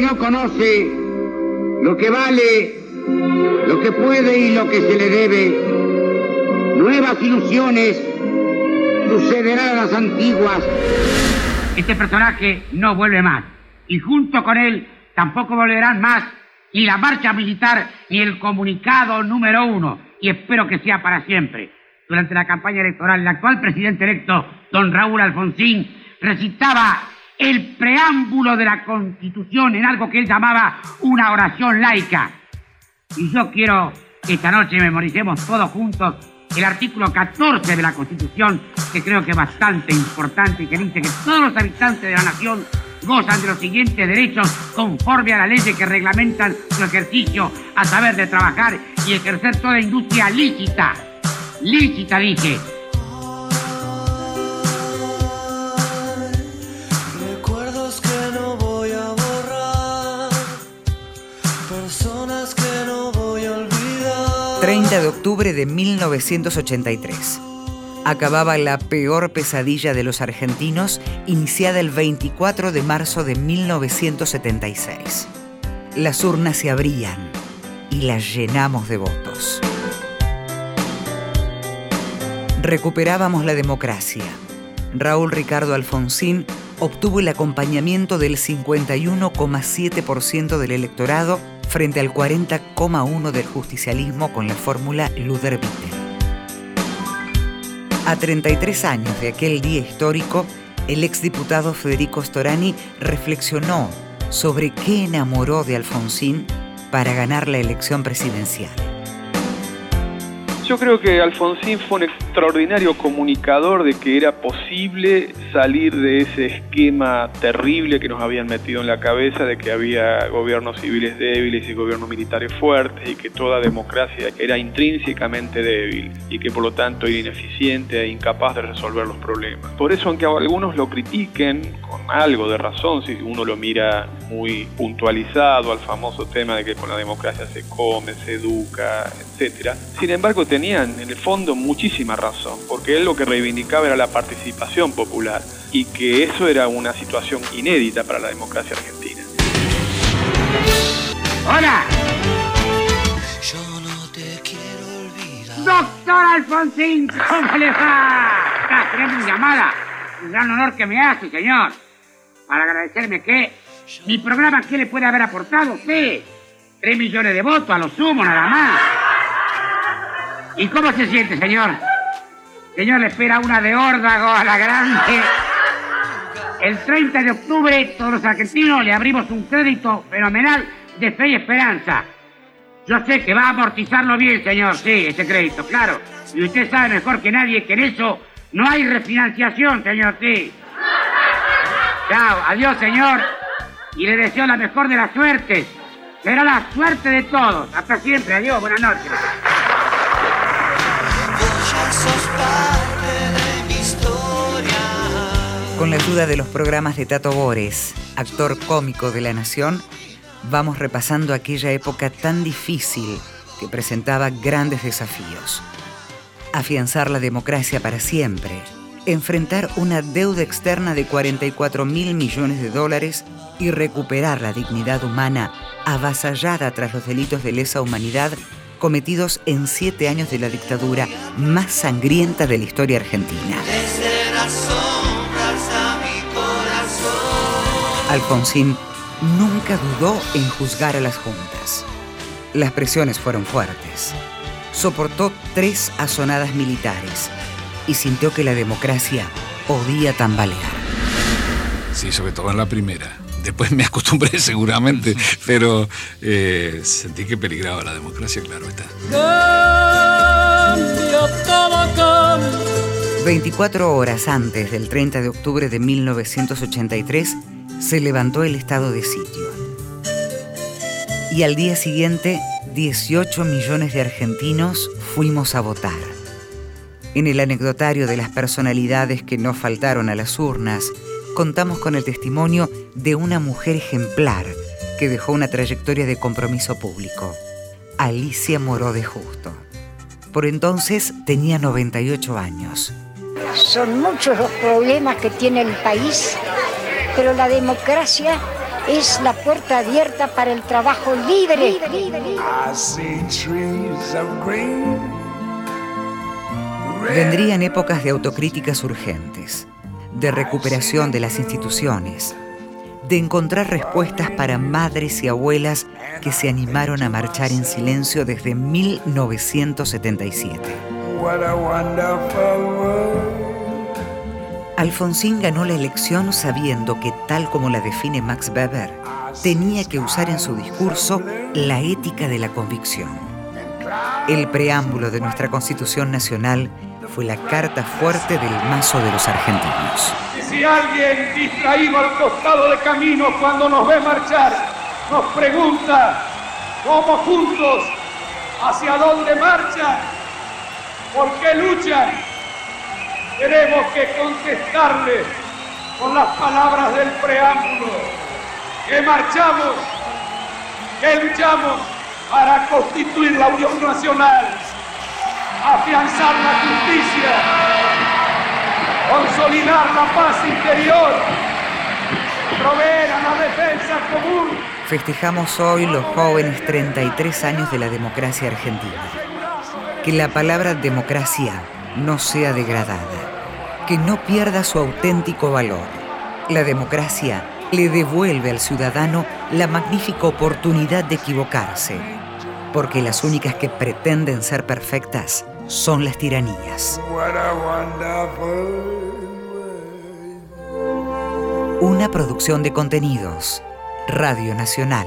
no conoce lo que vale, lo que puede y lo que se le debe. Nuevas ilusiones sucederán a las antiguas. Este personaje no vuelve más. Y junto con él tampoco volverán más ni la marcha militar ni el comunicado número uno. Y espero que sea para siempre. Durante la campaña electoral, el actual presidente electo, don Raúl Alfonsín, recitaba el preámbulo de la Constitución en algo que él llamaba una oración laica. Y yo quiero que esta noche memoricemos todos juntos el artículo 14 de la Constitución, que creo que es bastante importante y que dice que todos los habitantes de la nación gozan de los siguientes derechos conforme a la ley que reglamentan su ejercicio a saber de trabajar y ejercer toda industria lícita. Lícita, dije 30 de octubre de 1983. Acababa la peor pesadilla de los argentinos, iniciada el 24 de marzo de 1976. Las urnas se abrían y las llenamos de votos. Recuperábamos la democracia. Raúl Ricardo Alfonsín obtuvo el acompañamiento del 51,7% del electorado frente al 40,1% del justicialismo con la fórmula Luder-Vittel. A 33 años de aquel día histórico, el exdiputado Federico Storani reflexionó sobre qué enamoró de Alfonsín para ganar la elección presidencial. Yo creo que Alfonsín fue un extraordinario comunicador de que era posible salir de ese esquema terrible que nos habían metido en la cabeza de que había gobiernos civiles débiles y gobiernos militares fuertes y que toda democracia era intrínsecamente débil y que por lo tanto era ineficiente e incapaz de resolver los problemas. Por eso aunque algunos lo critiquen con algo de razón, si uno lo mira muy puntualizado al famoso tema de que con la democracia se come, se educa, etc. Sin embargo, tenían en el fondo muchísima razón, porque él lo que reivindicaba era la participación popular y que eso era una situación inédita para la democracia argentina. ¡Hola! Yo no te quiero olvidar. Doctor Alfonsín, ¿cómo le va? Está esperando mi llamada. Un gran honor que me hace, señor. Para agradecerme que mi programa, ¿qué le puede haber aportado usted? Tres millones de votos, a lo sumo, nada más. ¿Y cómo se siente, señor? Señor, le espera una de órdago a la grande. El 30 de octubre, todos los argentinos le abrimos un crédito fenomenal de fe y esperanza. Yo sé que va a amortizarlo bien, señor, sí, ese crédito, claro. Y usted sabe mejor que nadie que en eso no hay refinanciación, señor, sí. Chao, adiós, señor. Y le deseo la mejor de las suertes. Será la suerte de todos. Hasta siempre, adiós, buenas noches. Con la ayuda de los programas de Tato Bores, actor cómico de la Nación, vamos repasando aquella época tan difícil que presentaba grandes desafíos. Afianzar la democracia para siempre, enfrentar una deuda externa de 44 mil millones de dólares y recuperar la dignidad humana avasallada tras los delitos de lesa humanidad cometidos en siete años de la dictadura más sangrienta de la historia argentina. Desde Alfonsín nunca dudó en juzgar a las juntas. Las presiones fueron fuertes. Soportó tres azonadas militares y sintió que la democracia podía tambalear. Sí, sobre todo en la primera. Después me acostumbré seguramente, pero eh, sentí que peligraba la democracia, claro está. Cambia, todo cambia. 24 horas antes del 30 de octubre de 1983 se levantó el estado de sitio. Y al día siguiente, 18 millones de argentinos fuimos a votar. En el anecdotario de las personalidades que no faltaron a las urnas, contamos con el testimonio de una mujer ejemplar que dejó una trayectoria de compromiso público, Alicia Moró de Justo. Por entonces tenía 98 años. Son muchos los problemas que tiene el país, pero la democracia es la puerta abierta para el trabajo libre. Vendrían épocas de autocríticas urgentes, de recuperación de las instituciones, de encontrar respuestas para madres y abuelas que se animaron a marchar en silencio desde 1977. Alfonsín ganó la elección sabiendo que, tal como la define Max Weber, tenía que usar en su discurso la ética de la convicción. El preámbulo de nuestra Constitución Nacional fue la carta fuerte del mazo de los argentinos. si alguien distraído al costado de camino cuando nos ve marchar nos pregunta cómo juntos, hacia dónde marchan, por qué luchan, tenemos que contestarle con las palabras del preámbulo, que marchamos, que luchamos para constituir la Unión Nacional afianzar la justicia, consolidar la paz interior, proveer a la defensa común. Festejamos hoy los jóvenes 33 años de la democracia argentina. Que la palabra democracia no sea degradada, que no pierda su auténtico valor. La democracia le devuelve al ciudadano la magnífica oportunidad de equivocarse, porque las únicas que pretenden ser perfectas son las tiranías. Una producción de contenidos. Radio Nacional.